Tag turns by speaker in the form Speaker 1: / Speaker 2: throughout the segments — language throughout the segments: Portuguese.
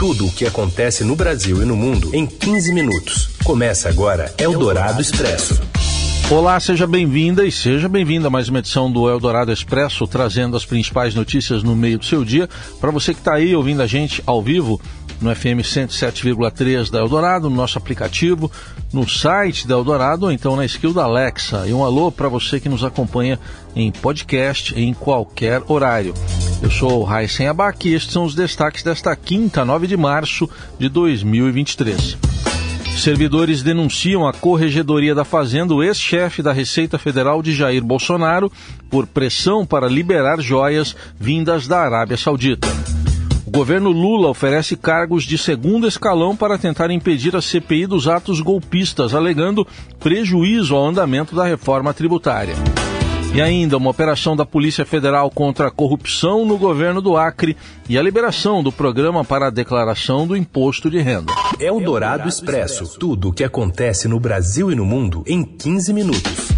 Speaker 1: Tudo o que acontece no Brasil e no mundo em 15 minutos. Começa agora Eldorado Expresso.
Speaker 2: Olá, seja bem-vinda e seja bem-vinda a mais uma edição do Eldorado Expresso, trazendo as principais notícias no meio do seu dia. Para você que está aí ouvindo a gente ao vivo, no FM 107,3 da Eldorado, no nosso aplicativo, no site da Eldorado ou então na skill da Alexa. E um alô para você que nos acompanha em podcast em qualquer horário. Eu sou o Raíssen Abac e estes são os destaques desta quinta, 9 de março de 2023. Servidores denunciam a Corregedoria da Fazenda, o ex-chefe da Receita Federal de Jair Bolsonaro, por pressão para liberar joias vindas da Arábia Saudita. O governo Lula oferece cargos de segundo escalão para tentar impedir a CPI dos atos golpistas, alegando prejuízo ao andamento da reforma tributária. E ainda uma operação da Polícia Federal contra a corrupção no governo do Acre e a liberação do programa para a declaração do imposto de renda.
Speaker 1: É o Dourado Expresso. Tudo o que acontece no Brasil e no mundo em 15 minutos.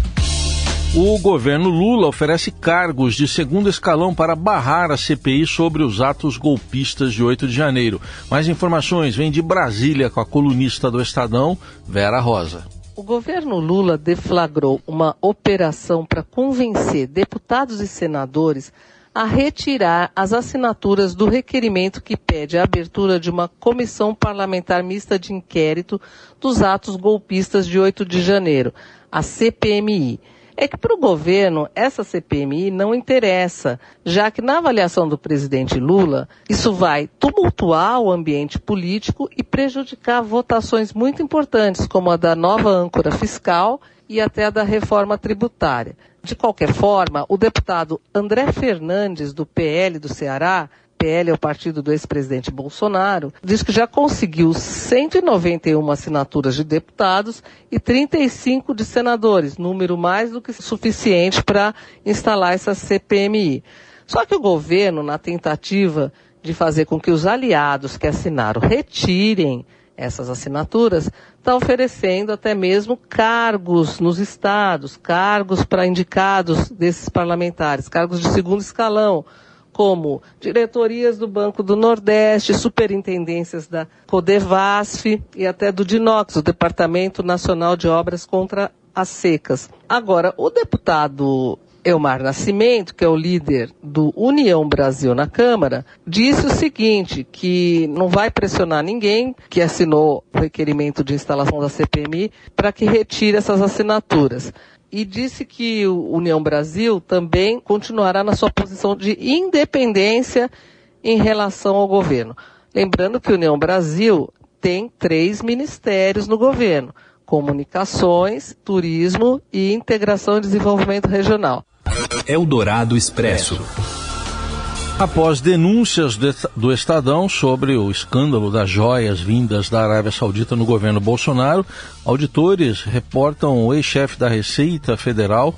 Speaker 2: O governo Lula oferece cargos de segundo escalão para barrar a CPI sobre os atos golpistas de 8 de janeiro. Mais informações vêm de Brasília com a colunista do Estadão, Vera Rosa.
Speaker 3: O governo Lula deflagrou uma operação para convencer deputados e senadores a retirar as assinaturas do requerimento que pede a abertura de uma comissão parlamentar mista de inquérito dos atos golpistas de 8 de janeiro, a CPMI é que para o governo essa CPMI não interessa, já que na avaliação do presidente Lula, isso vai tumultuar o ambiente político e prejudicar votações muito importantes, como a da nova âncora fiscal e até a da reforma tributária. De qualquer forma, o deputado André Fernandes, do PL do Ceará, PL é o partido do ex-presidente Bolsonaro, diz que já conseguiu 191 assinaturas de deputados e 35 de senadores, número mais do que suficiente para instalar essa CPMI. Só que o governo, na tentativa de fazer com que os aliados que assinaram retirem essas assinaturas, está oferecendo até mesmo cargos nos estados, cargos para indicados desses parlamentares, cargos de segundo escalão, como diretorias do Banco do Nordeste, superintendências da Codevasf e até do DINOX, o Departamento Nacional de Obras contra as Secas. Agora, o deputado Elmar Nascimento, que é o líder do União Brasil na Câmara, disse o seguinte, que não vai pressionar ninguém que assinou o requerimento de instalação da CPMI para que retire essas assinaturas e disse que o União Brasil também continuará na sua posição de independência em relação ao governo. Lembrando que a União Brasil tem três ministérios no governo: comunicações, turismo e integração e desenvolvimento regional.
Speaker 1: Eldorado Expresso.
Speaker 2: Após denúncias do Estadão sobre o escândalo das joias vindas da Arábia Saudita no governo Bolsonaro, auditores reportam o ex-chefe da Receita Federal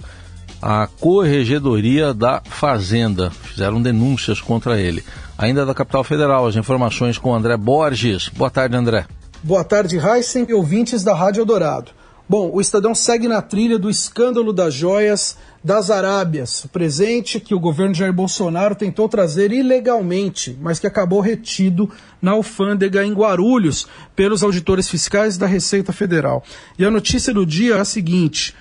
Speaker 2: à Corregedoria da Fazenda. Fizeram denúncias contra ele. Ainda da capital federal, as informações com André Borges. Boa tarde, André.
Speaker 4: Boa tarde, Heisen e ouvintes da Rádio Eldorado. Bom, o Estadão segue na trilha do escândalo das joias das Arábias, presente que o governo Jair Bolsonaro tentou trazer ilegalmente, mas que acabou retido na alfândega em Guarulhos pelos auditores fiscais da Receita Federal. E a notícia do dia é a seguinte: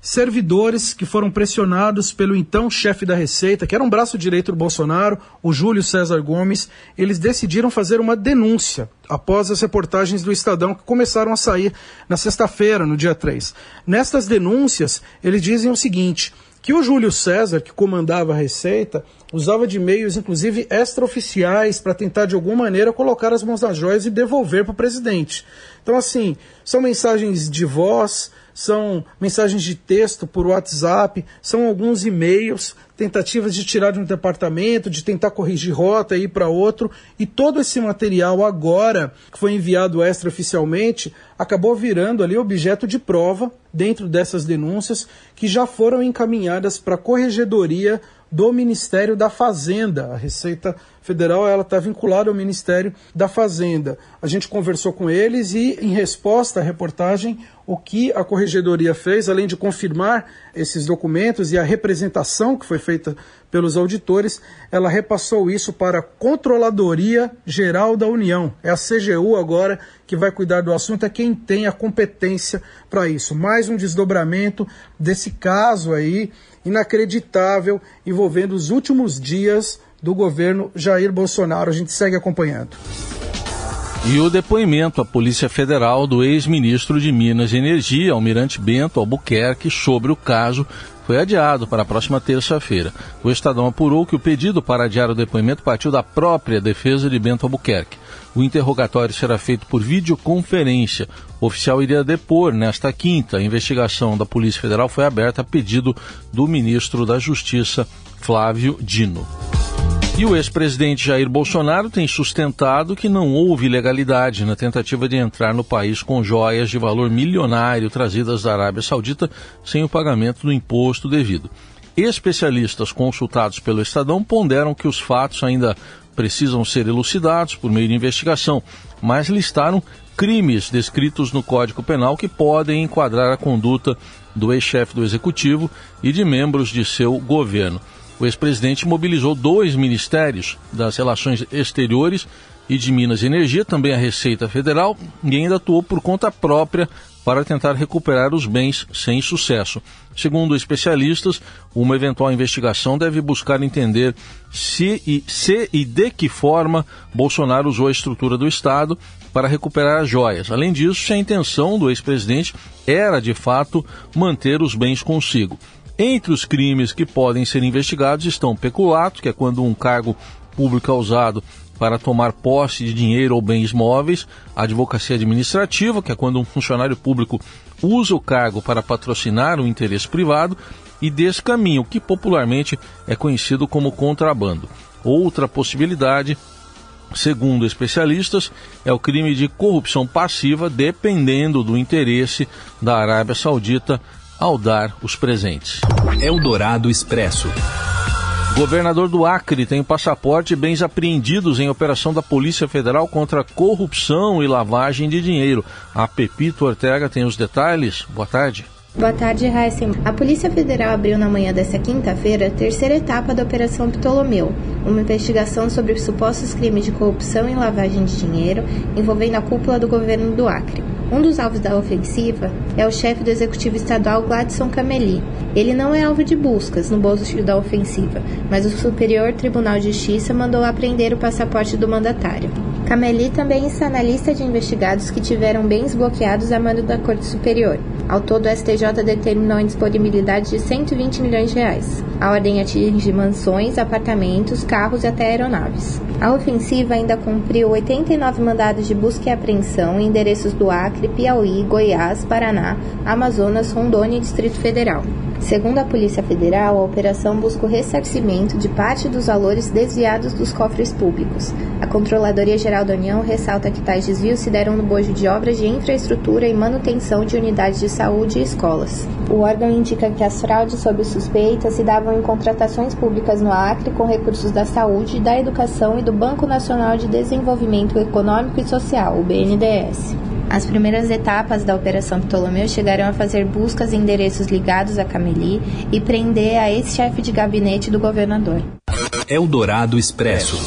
Speaker 4: servidores que foram pressionados pelo então chefe da Receita, que era um braço direito do Bolsonaro, o Júlio César Gomes, eles decidiram fazer uma denúncia após as reportagens do Estadão que começaram a sair na sexta-feira, no dia 3. Nestas denúncias, eles dizem o seguinte: que o Júlio César, que comandava a Receita, usava de meios, inclusive extraoficiais, para tentar de alguma maneira colocar as mãos nas joias e devolver para o presidente. Então, assim, são mensagens de voz, são mensagens de texto por WhatsApp, são alguns e-mails, tentativas de tirar de um departamento, de tentar corrigir rota e ir para outro, e todo esse material agora que foi enviado extraoficialmente acabou virando ali objeto de prova dentro dessas denúncias que já foram encaminhadas para a corregedoria do Ministério da Fazenda. A Receita Federal ela está vinculada ao Ministério da Fazenda. A gente conversou com eles e, em resposta à reportagem, o que a Corregedoria fez, além de confirmar esses documentos e a representação que foi feita pelos auditores, ela repassou isso para a Controladoria Geral da União. É a CGU agora que vai cuidar do assunto, é quem tem a competência para isso. Mais um desdobramento desse caso aí inacreditável envolvendo os últimos dias do governo Jair Bolsonaro. A gente segue acompanhando.
Speaker 2: E o depoimento à Polícia Federal do ex-ministro de Minas e Energia, Almirante Bento Albuquerque, sobre o caso foi adiado para a próxima terça-feira. O Estadão apurou que o pedido para adiar o depoimento partiu da própria defesa de Bento Albuquerque. O interrogatório será feito por videoconferência. O oficial iria depor nesta quinta. A investigação da Polícia Federal foi aberta a pedido do ministro da Justiça, Flávio Dino. E o ex-presidente Jair Bolsonaro tem sustentado que não houve ilegalidade na tentativa de entrar no país com joias de valor milionário trazidas da Arábia Saudita sem o pagamento do imposto devido. Especialistas consultados pelo Estadão ponderam que os fatos ainda precisam ser elucidados por meio de investigação, mas listaram crimes descritos no Código Penal que podem enquadrar a conduta do ex-chefe do Executivo e de membros de seu governo. O ex-presidente mobilizou dois ministérios das Relações Exteriores e de Minas e Energia, também a Receita Federal, e ainda atuou por conta própria para tentar recuperar os bens sem sucesso. Segundo especialistas, uma eventual investigação deve buscar entender se e, se e de que forma Bolsonaro usou a estrutura do Estado para recuperar as joias. Além disso, se a intenção do ex-presidente era, de fato, manter os bens consigo. Entre os crimes que podem ser investigados estão peculato, que é quando um cargo público é usado para tomar posse de dinheiro ou bens móveis, advocacia administrativa, que é quando um funcionário público usa o cargo para patrocinar o interesse privado, e descaminho, que popularmente é conhecido como contrabando. Outra possibilidade, segundo especialistas, é o crime de corrupção passiva, dependendo do interesse da Arábia Saudita ao dar os presentes.
Speaker 1: Eldorado Expresso.
Speaker 2: Governador do Acre tem passaporte e bens apreendidos em operação da Polícia Federal contra corrupção e lavagem de dinheiro. A Pepito Ortega tem os detalhes. Boa tarde.
Speaker 5: Boa tarde, Heisen. A Polícia Federal abriu na manhã desta quinta-feira a terceira etapa da Operação Ptolomeu, uma investigação sobre supostos crimes de corrupção e lavagem de dinheiro envolvendo a cúpula do governo do Acre. Um dos alvos da ofensiva é o chefe do executivo estadual Gladson Cameli. Ele não é alvo de buscas no bolso da ofensiva, mas o Superior Tribunal de Justiça mandou apreender o passaporte do mandatário. Cameli também está na lista de investigados que tiveram bens bloqueados a mando da Corte Superior. Ao todo, o STJ determinou a disponibilidade de 120 milhões de reais. A ordem atinge mansões, apartamentos, carros e até aeronaves. A ofensiva ainda cumpriu 89 mandados de busca e apreensão em endereços do Acre, Piauí, Goiás, Paraná, Amazonas, Rondônia e Distrito Federal. Segundo a Polícia Federal, a operação busca o ressarcimento de parte dos valores desviados dos cofres públicos. A Controladoria Geral da União ressalta que tais desvios se deram no bojo de obras de infraestrutura e manutenção de unidades de saúde e escolas. O órgão indica que as fraudes sob suspeita se davam em contratações públicas no Acre com recursos da saúde, da educação e do Banco Nacional de Desenvolvimento Econômico e Social, o BNDES. As primeiras etapas da Operação Ptolomeu chegaram a fazer buscas em endereços ligados a Cameli e prender a ex-chefe de gabinete do governador.
Speaker 1: Eldorado Expresso.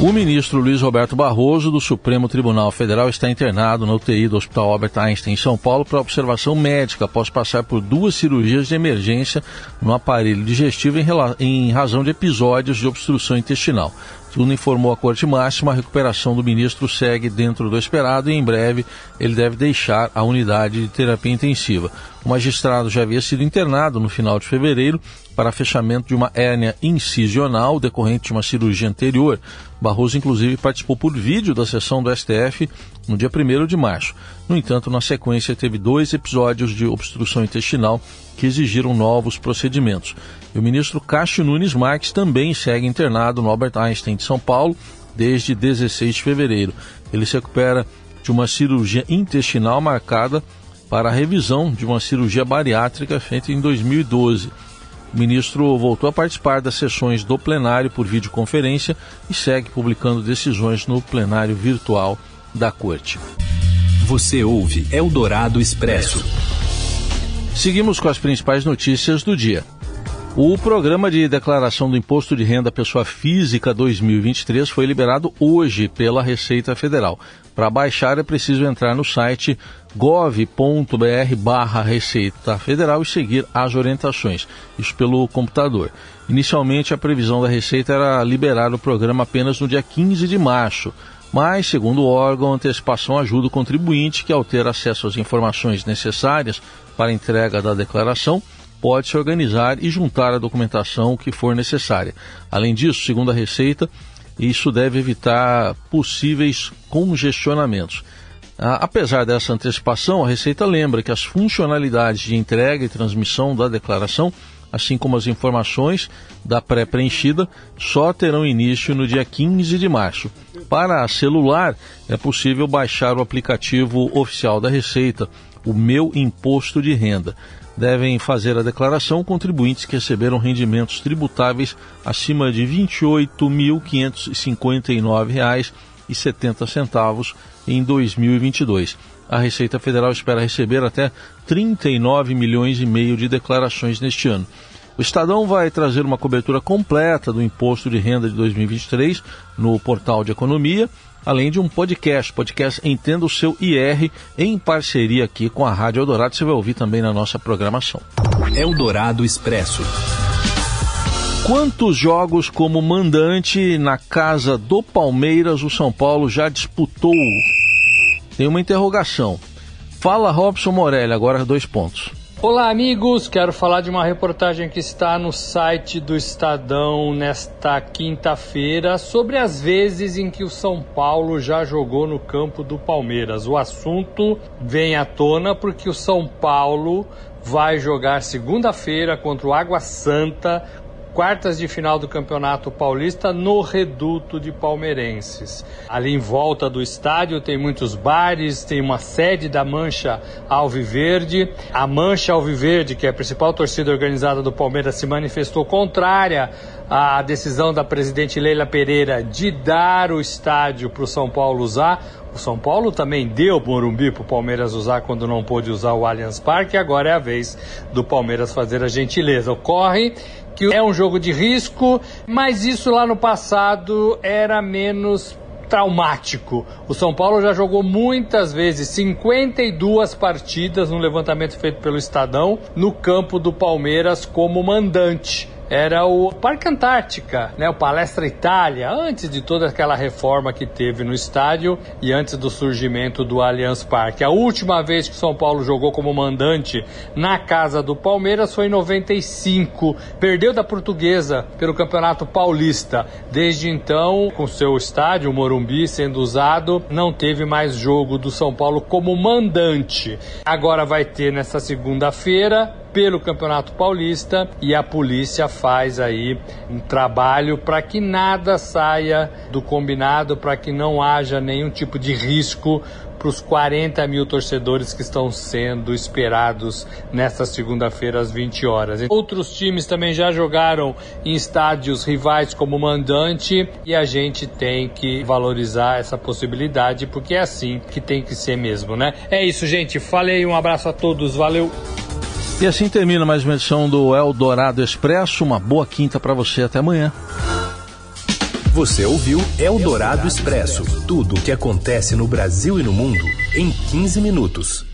Speaker 2: O ministro Luiz Roberto Barroso, do Supremo Tribunal Federal, está internado na UTI do Hospital Albert Einstein, em São Paulo, para observação médica após passar por duas cirurgias de emergência no aparelho digestivo em, em razão de episódios de obstrução intestinal. Luna informou a Corte Máxima, a recuperação do ministro segue dentro do esperado e em breve ele deve deixar a unidade de terapia intensiva. O magistrado já havia sido internado no final de fevereiro para fechamento de uma hérnia incisional decorrente de uma cirurgia anterior. Barroso, inclusive, participou por vídeo da sessão do STF no dia 1 de março. No entanto, na sequência, teve dois episódios de obstrução intestinal que exigiram novos procedimentos. E o ministro Cássio Nunes Marques também segue internado no Albert Einstein de São Paulo desde 16 de fevereiro. Ele se recupera de uma cirurgia intestinal marcada para a revisão de uma cirurgia bariátrica feita em 2012. O ministro voltou a participar das sessões do plenário por videoconferência e segue publicando decisões no plenário virtual da Corte.
Speaker 1: Você ouve Eldorado Expresso.
Speaker 2: Seguimos com as principais notícias do dia. O programa de declaração do Imposto de Renda Pessoa Física 2023 foi liberado hoje pela Receita Federal. Para baixar é preciso entrar no site gov.br barra Receita Federal e seguir as orientações, isso pelo computador. Inicialmente a previsão da Receita era liberar o programa apenas no dia 15 de março, mas, segundo o órgão, a antecipação ajuda o contribuinte que, ao ter acesso às informações necessárias para a entrega da declaração, pode se organizar e juntar a documentação que for necessária. Além disso, segundo a Receita, isso deve evitar possíveis congestionamentos. Apesar dessa antecipação, a Receita lembra que as funcionalidades de entrega e transmissão da declaração, assim como as informações da pré-preenchida, só terão início no dia 15 de março. Para celular, é possível baixar o aplicativo oficial da Receita, o Meu Imposto de Renda devem fazer a declaração contribuintes que receberam rendimentos tributáveis acima de R$ 28.559,70 em 2022. A Receita Federal espera receber até 39 milhões e meio de declarações neste ano. O Estadão vai trazer uma cobertura completa do imposto de renda de 2023 no portal de economia além de um podcast, podcast Entenda o Seu IR, em parceria aqui com a Rádio Eldorado. Você vai ouvir também na nossa programação.
Speaker 1: Eldorado Expresso.
Speaker 2: Quantos jogos como mandante na casa do Palmeiras o São Paulo já disputou? Tem uma interrogação. Fala Robson Morelli, agora dois pontos.
Speaker 6: Olá, amigos. Quero falar de uma reportagem que está no site do Estadão nesta quinta-feira sobre as vezes em que o São Paulo já jogou no campo do Palmeiras. O assunto vem à tona porque o São Paulo vai jogar segunda-feira contra o Água Santa quartas de final do Campeonato Paulista no reduto de palmeirenses. Ali em volta do estádio tem muitos bares, tem uma sede da Mancha Alviverde. A Mancha Alviverde, que é a principal torcida organizada do Palmeiras, se manifestou contrária à decisão da presidente Leila Pereira de dar o estádio para o São Paulo usar. O São Paulo também deu Morumbi para o Palmeiras usar quando não pôde usar o Allianz Parque. Agora é a vez do Palmeiras fazer a gentileza. Ocorre que é um jogo de risco, mas isso lá no passado era menos traumático. O São Paulo já jogou muitas vezes, 52 partidas no levantamento feito pelo Estadão, no campo do Palmeiras como mandante era o Parque Antártica, né, o Palestra Itália, antes de toda aquela reforma que teve no estádio e antes do surgimento do Allianz Parque. A última vez que o São Paulo jogou como mandante na casa do Palmeiras foi em 95, perdeu da Portuguesa pelo Campeonato Paulista. Desde então, com seu estádio, o Morumbi, sendo usado, não teve mais jogo do São Paulo como mandante. Agora vai ter nessa segunda-feira pelo Campeonato Paulista e a polícia faz aí um trabalho para que nada saia do combinado, para que não haja nenhum tipo de risco para os 40 mil torcedores que estão sendo esperados nesta segunda-feira às 20 horas. Outros times também já jogaram em estádios rivais como mandante e a gente tem que valorizar essa possibilidade porque é assim que tem que ser mesmo, né? É isso, gente. Falei, um abraço a todos, valeu!
Speaker 2: E assim termina mais uma edição do Eldorado Expresso. Uma boa quinta para você. Até amanhã.
Speaker 1: Você ouviu Eldorado Expresso tudo o que acontece no Brasil e no mundo em 15 minutos.